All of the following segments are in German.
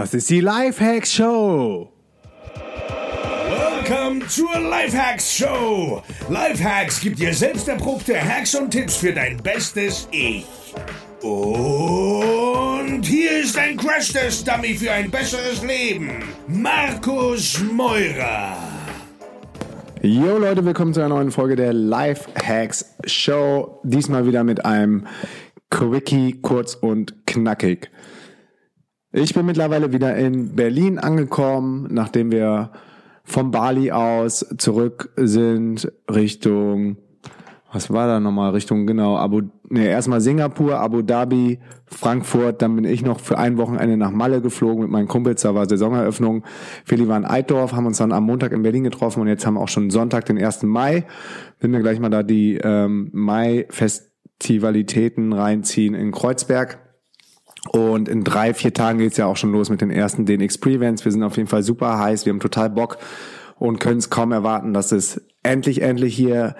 Das ist die Lifehacks Show. Welcome zur Lifehacks Show. Lifehacks gibt dir selbst erprobte Hacks und Tipps für dein bestes Ich. Und hier ist ein Crash-Test-Dummy für ein besseres Leben. Markus Meurer. Jo Leute, willkommen zu einer neuen Folge der Lifehacks Show. Diesmal wieder mit einem Quickie, kurz und knackig. Ich bin mittlerweile wieder in Berlin angekommen, nachdem wir vom Bali aus zurück sind Richtung, was war da nochmal, Richtung, genau, Abu, nee, erstmal Singapur, Abu Dhabi, Frankfurt, dann bin ich noch für ein Wochenende nach Malle geflogen mit meinen Kumpels, da war Saisoneröffnung. Feli war in Eidorf, haben uns dann am Montag in Berlin getroffen und jetzt haben auch schon Sonntag, den 1. Mai. Wenn wir gleich mal da die ähm, Mai-Festivalitäten reinziehen in Kreuzberg. Und in drei, vier Tagen geht's ja auch schon los mit den ersten DNX Pre-Events. Wir sind auf jeden Fall super heiß, wir haben total Bock und können es kaum erwarten, dass es endlich, endlich hier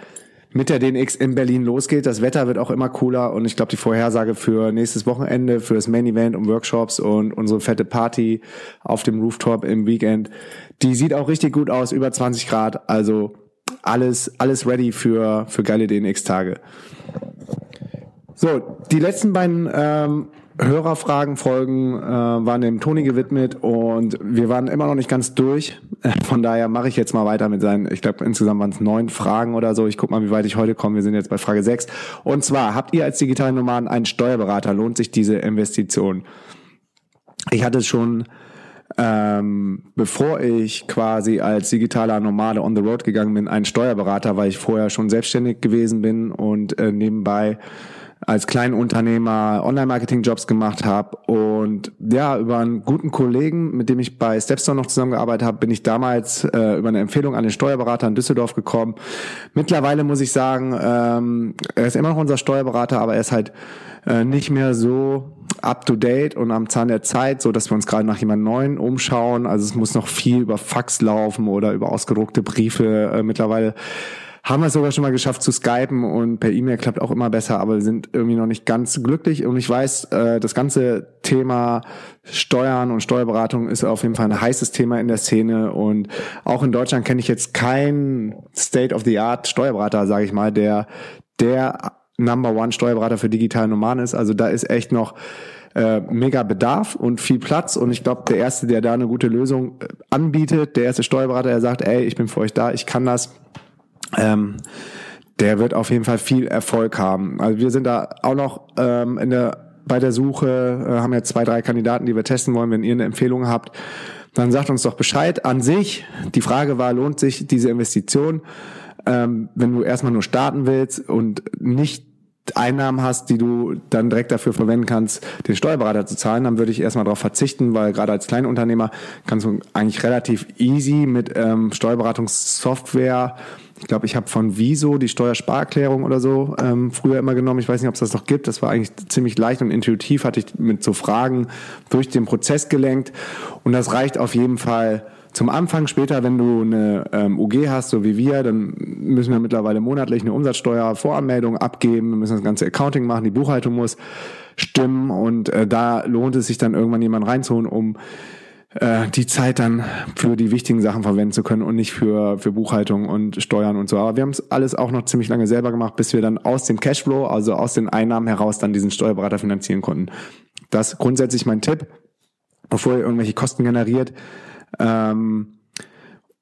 mit der DNX in Berlin losgeht. Das Wetter wird auch immer cooler und ich glaube, die Vorhersage für nächstes Wochenende, für das Main Event und Workshops und unsere fette Party auf dem Rooftop im Weekend, die sieht auch richtig gut aus, über 20 Grad. Also alles, alles ready für, für geile DNX-Tage. So, die letzten beiden ähm, Hörerfragenfolgen äh, waren dem Toni gewidmet und wir waren immer noch nicht ganz durch. Von daher mache ich jetzt mal weiter mit seinen, ich glaube insgesamt waren es neun Fragen oder so. Ich guck mal, wie weit ich heute komme. Wir sind jetzt bei Frage sechs. Und zwar, habt ihr als digitalen Nomaden einen Steuerberater? Lohnt sich diese Investition? Ich hatte schon ähm, bevor ich quasi als digitaler Nomade on the road gegangen bin, einen Steuerberater, weil ich vorher schon selbstständig gewesen bin und äh, nebenbei als Kleinunternehmer Online-Marketing-Jobs gemacht habe und ja, über einen guten Kollegen, mit dem ich bei Stepstone noch zusammengearbeitet habe, bin ich damals äh, über eine Empfehlung an den Steuerberater in Düsseldorf gekommen. Mittlerweile muss ich sagen, ähm, er ist immer noch unser Steuerberater, aber er ist halt äh, nicht mehr so up to date und am Zahn der Zeit, so dass wir uns gerade nach jemand Neuen umschauen. Also es muss noch viel über Fax laufen oder über ausgedruckte Briefe. Äh, mittlerweile haben wir es sogar schon mal geschafft zu skypen und per E-Mail klappt auch immer besser, aber sind irgendwie noch nicht ganz glücklich. Und ich weiß, äh, das ganze Thema Steuern und Steuerberatung ist auf jeden Fall ein heißes Thema in der Szene. Und auch in Deutschland kenne ich jetzt keinen State-of-the-Art Steuerberater, sage ich mal, der der Number One Steuerberater für digitale Nomaden ist. Also da ist echt noch äh, mega Bedarf und viel Platz. Und ich glaube, der Erste, der da eine gute Lösung äh, anbietet, der erste Steuerberater, der sagt, ey, ich bin für euch da, ich kann das, ähm, der wird auf jeden Fall viel Erfolg haben. Also wir sind da auch noch ähm, in der bei der Suche, äh, haben jetzt zwei, drei Kandidaten, die wir testen wollen. Wenn ihr eine Empfehlung habt, dann sagt uns doch Bescheid. An sich, die Frage war, lohnt sich diese Investition? Ähm, wenn du erstmal nur starten willst und nicht Einnahmen hast, die du dann direkt dafür verwenden kannst, den Steuerberater zu zahlen, dann würde ich erstmal darauf verzichten, weil gerade als Kleinunternehmer kannst du eigentlich relativ easy mit ähm, Steuerberatungssoftware ich glaube, ich habe von Viso die Steuersparerklärung oder so ähm, früher immer genommen. Ich weiß nicht, ob es das noch gibt. Das war eigentlich ziemlich leicht und intuitiv, hatte ich mit so Fragen durch den Prozess gelenkt. Und das reicht auf jeden Fall zum Anfang. Später, wenn du eine ähm, UG hast, so wie wir, dann müssen wir mittlerweile monatlich eine Umsatzsteuervoranmeldung abgeben. Wir müssen das ganze Accounting machen, die Buchhaltung muss stimmen. Und äh, da lohnt es sich dann irgendwann jemanden reinzuholen, um äh, die Zeit dann für die wichtigen Sachen verwenden zu können und nicht für, für Buchhaltung und Steuern und so. Aber wir haben es alles auch noch ziemlich lange selber gemacht, bis wir dann aus dem Cashflow, also aus den Einnahmen heraus, dann diesen Steuerberater finanzieren konnten. Das grundsätzlich mein Tipp, bevor ihr irgendwelche Kosten generiert. Ähm,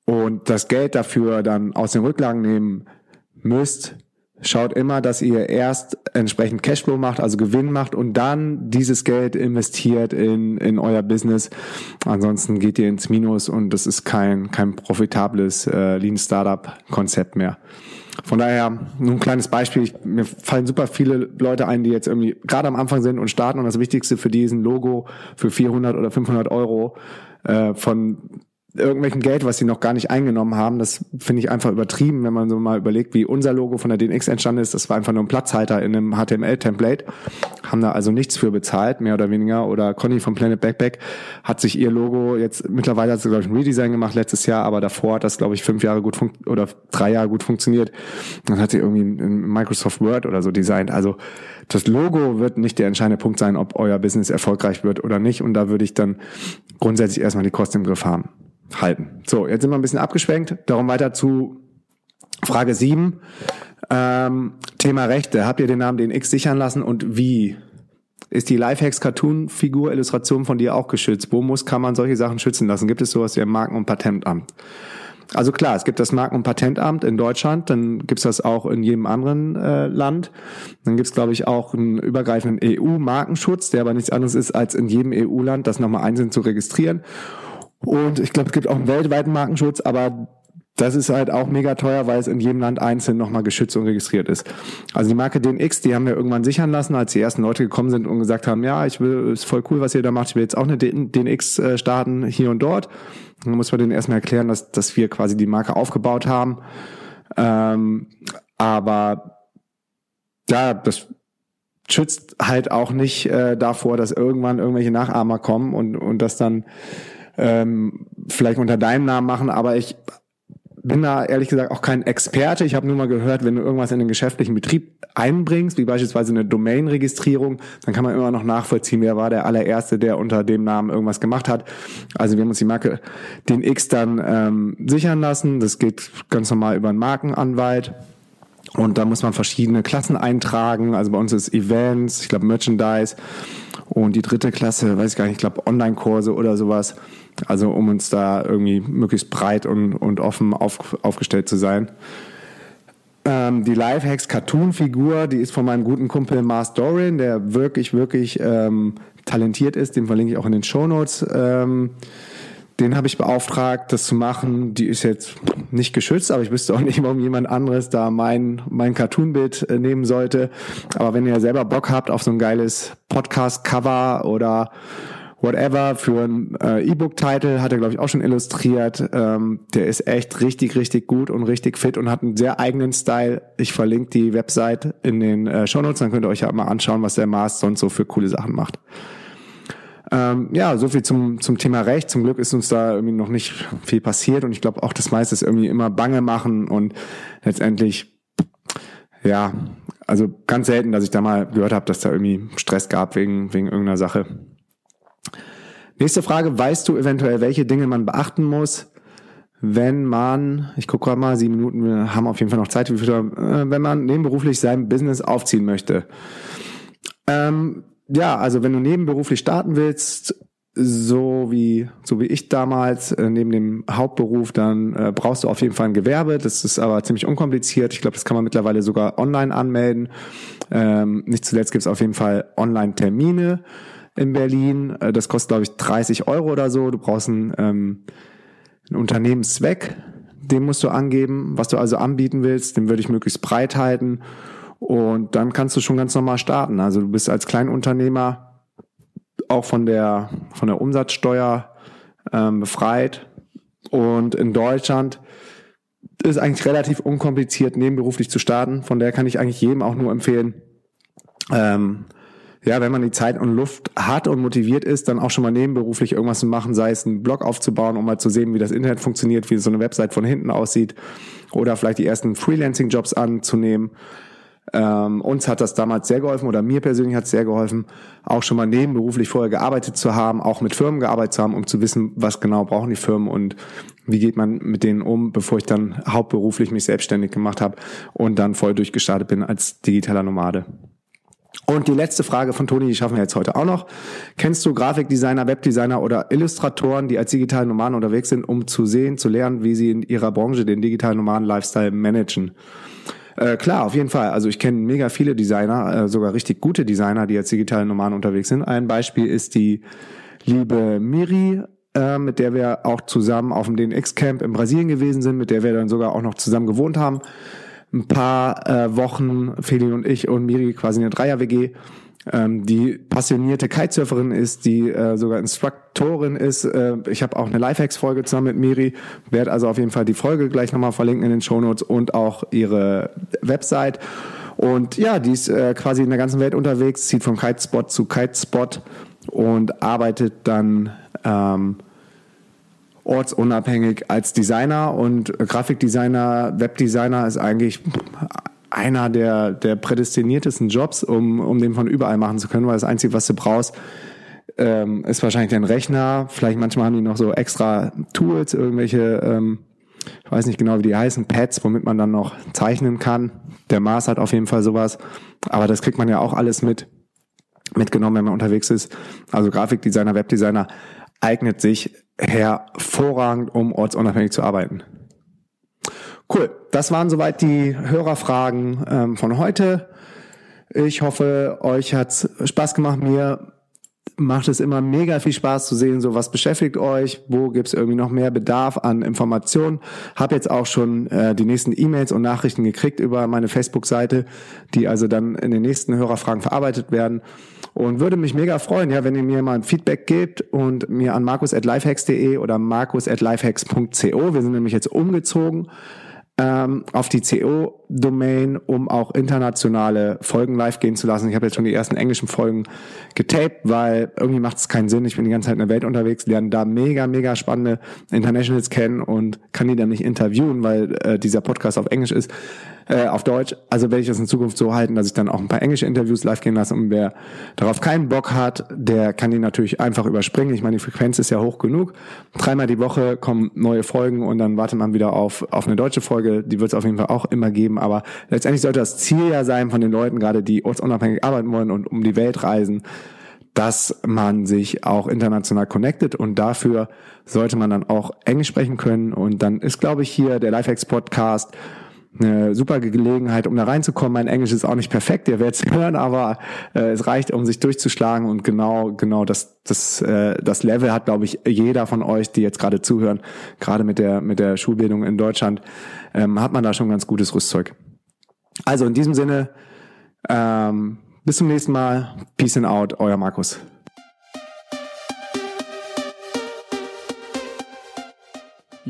und das Geld dafür dann aus den Rücklagen nehmen müsst, Schaut immer, dass ihr erst entsprechend Cashflow macht, also Gewinn macht und dann dieses Geld investiert in, in euer Business. Ansonsten geht ihr ins Minus und das ist kein, kein profitables äh, Lean Startup Konzept mehr. Von daher nur ein kleines Beispiel. Ich, mir fallen super viele Leute ein, die jetzt irgendwie gerade am Anfang sind und starten und das Wichtigste für diesen Logo für 400 oder 500 Euro äh, von irgendwelchen Geld, was sie noch gar nicht eingenommen haben. Das finde ich einfach übertrieben, wenn man so mal überlegt, wie unser Logo von der DNX entstanden ist. Das war einfach nur ein Platzhalter in einem HTML-Template. Haben da also nichts für bezahlt, mehr oder weniger. Oder Conny von Planet Backpack hat sich ihr Logo jetzt, mittlerweile hat sie, glaube ich, ein Redesign gemacht letztes Jahr, aber davor hat das, glaube ich, fünf Jahre gut funkt oder drei Jahre gut funktioniert. Dann hat sie irgendwie ein Microsoft Word oder so designt. Also das Logo wird nicht der entscheidende Punkt sein, ob euer Business erfolgreich wird oder nicht. Und da würde ich dann grundsätzlich erstmal die Kosten im Griff haben, halten. So, jetzt sind wir ein bisschen abgeschwenkt. Darum weiter zu Frage 7. Ähm, Thema Rechte. Habt ihr den Namen DNX sichern lassen und wie? Ist die Lifehacks Cartoon Figur Illustration von dir auch geschützt? Wo muss kann man solche Sachen schützen lassen? Gibt es sowas wie ein Marken- und Patentamt? Also klar, es gibt das Marken- und Patentamt in Deutschland, dann gibt's das auch in jedem anderen äh, Land. Dann gibt's glaube ich, auch einen übergreifenden EU-Markenschutz, der aber nichts anderes ist, als in jedem EU-Land das nochmal einzeln zu registrieren. Und ich glaube, es gibt auch einen weltweiten Markenschutz, aber das ist halt auch mega teuer, weil es in jedem Land einzeln nochmal geschützt und registriert ist. Also die Marke DNX, die haben wir irgendwann sichern lassen, als die ersten Leute gekommen sind und gesagt haben, ja, ich will, ist voll cool, was ihr da macht, ich will jetzt auch eine DNX äh, starten, hier und dort. Dann muss man denen erstmal erklären, dass, dass wir quasi die Marke aufgebaut haben. Ähm, aber ja, das schützt halt auch nicht äh, davor, dass irgendwann irgendwelche Nachahmer kommen und, und das dann ähm, vielleicht unter deinem Namen machen, aber ich bin da ehrlich gesagt auch kein Experte. Ich habe nur mal gehört, wenn du irgendwas in den geschäftlichen Betrieb einbringst, wie beispielsweise eine Domain-Registrierung, dann kann man immer noch nachvollziehen, wer war der allererste, der unter dem Namen irgendwas gemacht hat. Also wir haben uns die Marke den X dann ähm, sichern lassen. Das geht ganz normal über einen Markenanwalt. Und da muss man verschiedene Klassen eintragen. Also bei uns ist Events, ich glaube Merchandise. Und die dritte Klasse, weiß ich gar nicht, ich glaube Online-Kurse oder sowas. Also um uns da irgendwie möglichst breit und, und offen auf, aufgestellt zu sein. Ähm, die Lifehacks Cartoon-Figur, die ist von meinem guten Kumpel Mars Dorin, der wirklich, wirklich ähm, talentiert ist. Den verlinke ich auch in den Shownotes. Ähm, den habe ich beauftragt, das zu machen. Die ist jetzt nicht geschützt, aber ich wüsste auch nicht, warum jemand anderes da mein, mein Cartoon-Bild äh, nehmen sollte. Aber wenn ihr selber Bock habt auf so ein geiles Podcast-Cover oder whatever für ein äh, E-Book-Title hat er, glaube ich, auch schon illustriert. Ähm, der ist echt richtig, richtig gut und richtig fit und hat einen sehr eigenen Style. Ich verlinke die Website in den äh, Shownotes, dann könnt ihr euch ja mal anschauen, was der Mars sonst so für coole Sachen macht. Ähm, ja, so viel zum, zum Thema Recht. Zum Glück ist uns da irgendwie noch nicht viel passiert und ich glaube auch das meiste ist irgendwie immer Bange machen und letztendlich, ja, also ganz selten, dass ich da mal gehört habe, dass da irgendwie Stress gab wegen, wegen irgendeiner Sache. Nächste Frage, weißt du eventuell, welche Dinge man beachten muss, wenn man, ich gucke gerade mal, sieben Minuten, wir haben auf jeden Fall noch Zeit, äh, wenn man nebenberuflich sein Business aufziehen möchte. Ähm, ja, also wenn du nebenberuflich starten willst, so wie so wie ich damals äh, neben dem Hauptberuf, dann äh, brauchst du auf jeden Fall ein Gewerbe. Das ist aber ziemlich unkompliziert. Ich glaube, das kann man mittlerweile sogar online anmelden. Ähm, nicht zuletzt gibt es auf jeden Fall Online-Termine in Berlin. Äh, das kostet, glaube ich, 30 Euro oder so. Du brauchst einen, ähm, einen Unternehmenszweck, den musst du angeben, was du also anbieten willst. Den würde ich möglichst breit halten. Und dann kannst du schon ganz normal starten. Also du bist als Kleinunternehmer auch von der, von der Umsatzsteuer ähm, befreit. Und in Deutschland ist eigentlich relativ unkompliziert, nebenberuflich zu starten. Von der kann ich eigentlich jedem auch nur empfehlen, ähm, ja, wenn man die Zeit und Luft hat und motiviert ist, dann auch schon mal nebenberuflich irgendwas zu machen, sei es einen Blog aufzubauen, um mal zu sehen, wie das Internet funktioniert, wie so eine Website von hinten aussieht oder vielleicht die ersten Freelancing-Jobs anzunehmen. Ähm, uns hat das damals sehr geholfen oder mir persönlich hat es sehr geholfen, auch schon mal nebenberuflich vorher gearbeitet zu haben, auch mit Firmen gearbeitet zu haben, um zu wissen, was genau brauchen die Firmen und wie geht man mit denen um, bevor ich dann hauptberuflich mich selbstständig gemacht habe und dann voll durchgestartet bin als digitaler Nomade. Und die letzte Frage von Toni, die schaffen wir jetzt heute auch noch. Kennst du Grafikdesigner, Webdesigner oder Illustratoren, die als digitalen Nomaden unterwegs sind, um zu sehen, zu lernen, wie sie in ihrer Branche den digitalen Nomaden-Lifestyle managen? Äh, klar, auf jeden Fall. Also ich kenne mega viele Designer, äh, sogar richtig gute Designer, die als digitalen Nomaden unterwegs sind. Ein Beispiel ist die liebe Miri, äh, mit der wir auch zusammen auf dem DNX-Camp in Brasilien gewesen sind, mit der wir dann sogar auch noch zusammen gewohnt haben ein paar äh, Wochen, Feli und ich und Miri quasi eine Dreier-WG, ähm, die passionierte Kitesurferin ist, die äh, sogar Instruktorin ist. Äh, ich habe auch eine Lifehacks-Folge zusammen mit Miri, werde also auf jeden Fall die Folge gleich nochmal verlinken in den Shownotes und auch ihre Website. Und ja, die ist äh, quasi in der ganzen Welt unterwegs, zieht von Kitespot zu Kitespot und arbeitet dann ähm, ortsunabhängig als Designer und Grafikdesigner, Webdesigner ist eigentlich einer der, der prädestiniertesten Jobs, um, um den von überall machen zu können, weil das Einzige, was du brauchst, ähm, ist wahrscheinlich dein Rechner. Vielleicht manchmal haben die noch so extra Tools, irgendwelche, ähm, ich weiß nicht genau, wie die heißen, Pads, womit man dann noch zeichnen kann. Der Mars hat auf jeden Fall sowas. Aber das kriegt man ja auch alles mit, mitgenommen, wenn man unterwegs ist. Also Grafikdesigner, Webdesigner eignet sich hervorragend, um ortsunabhängig zu arbeiten. Cool, das waren soweit die Hörerfragen ähm, von heute. Ich hoffe, euch hat's Spaß gemacht. Mir macht es immer mega viel Spaß zu sehen, so was beschäftigt euch, wo gibt's irgendwie noch mehr Bedarf an Informationen. Hab jetzt auch schon äh, die nächsten E-Mails und Nachrichten gekriegt über meine Facebook-Seite, die also dann in den nächsten Hörerfragen verarbeitet werden. Und würde mich mega freuen, ja, wenn ihr mir mal ein Feedback gebt und mir an markus.lifehacks.de oder markus.lifehacks.co. Wir sind nämlich jetzt umgezogen ähm, auf die CO-Domain, um auch internationale Folgen live gehen zu lassen. Ich habe jetzt schon die ersten englischen Folgen getaped, weil irgendwie macht es keinen Sinn. Ich bin die ganze Zeit in der Welt unterwegs, lerne da mega, mega spannende Internationals kennen und kann die dann nicht interviewen, weil äh, dieser Podcast auf Englisch ist äh, auf Deutsch. Also werde ich das in Zukunft so halten, dass ich dann auch ein paar englische Interviews live gehen lasse. Und wer darauf keinen Bock hat, der kann die natürlich einfach überspringen. Ich meine, die Frequenz ist ja hoch genug. Dreimal die Woche kommen neue Folgen und dann wartet man wieder auf, auf eine deutsche Folge. Die wird es auf jeden Fall auch immer geben. Aber letztendlich sollte das Ziel ja sein von den Leuten, gerade die ortsunabhängig arbeiten wollen und um die Welt reisen, dass man sich auch international connectet und dafür sollte man dann auch Englisch sprechen können und dann ist, glaube ich, hier der Lifehacks Podcast eine super Gelegenheit, um da reinzukommen. Mein Englisch ist auch nicht perfekt, ihr werdet es hören, aber äh, es reicht, um sich durchzuschlagen und genau, genau das, das, äh, das Level hat, glaube ich, jeder von euch, die jetzt gerade zuhören, gerade mit der, mit der Schulbildung in Deutschland, ähm, hat man da schon ganz gutes Rüstzeug. Also in diesem Sinne, ähm, bis zum nächsten Mal. Peace and out, euer Markus.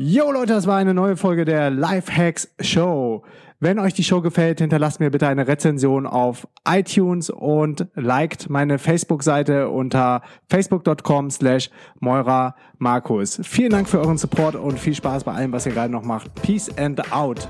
Yo Leute, das war eine neue Folge der Lifehacks Show. Wenn euch die Show gefällt, hinterlasst mir bitte eine Rezension auf iTunes und liked meine Facebook-Seite unter facebook.com slash Moira Markus. Vielen Dank für euren Support und viel Spaß bei allem, was ihr gerade noch macht. Peace and out.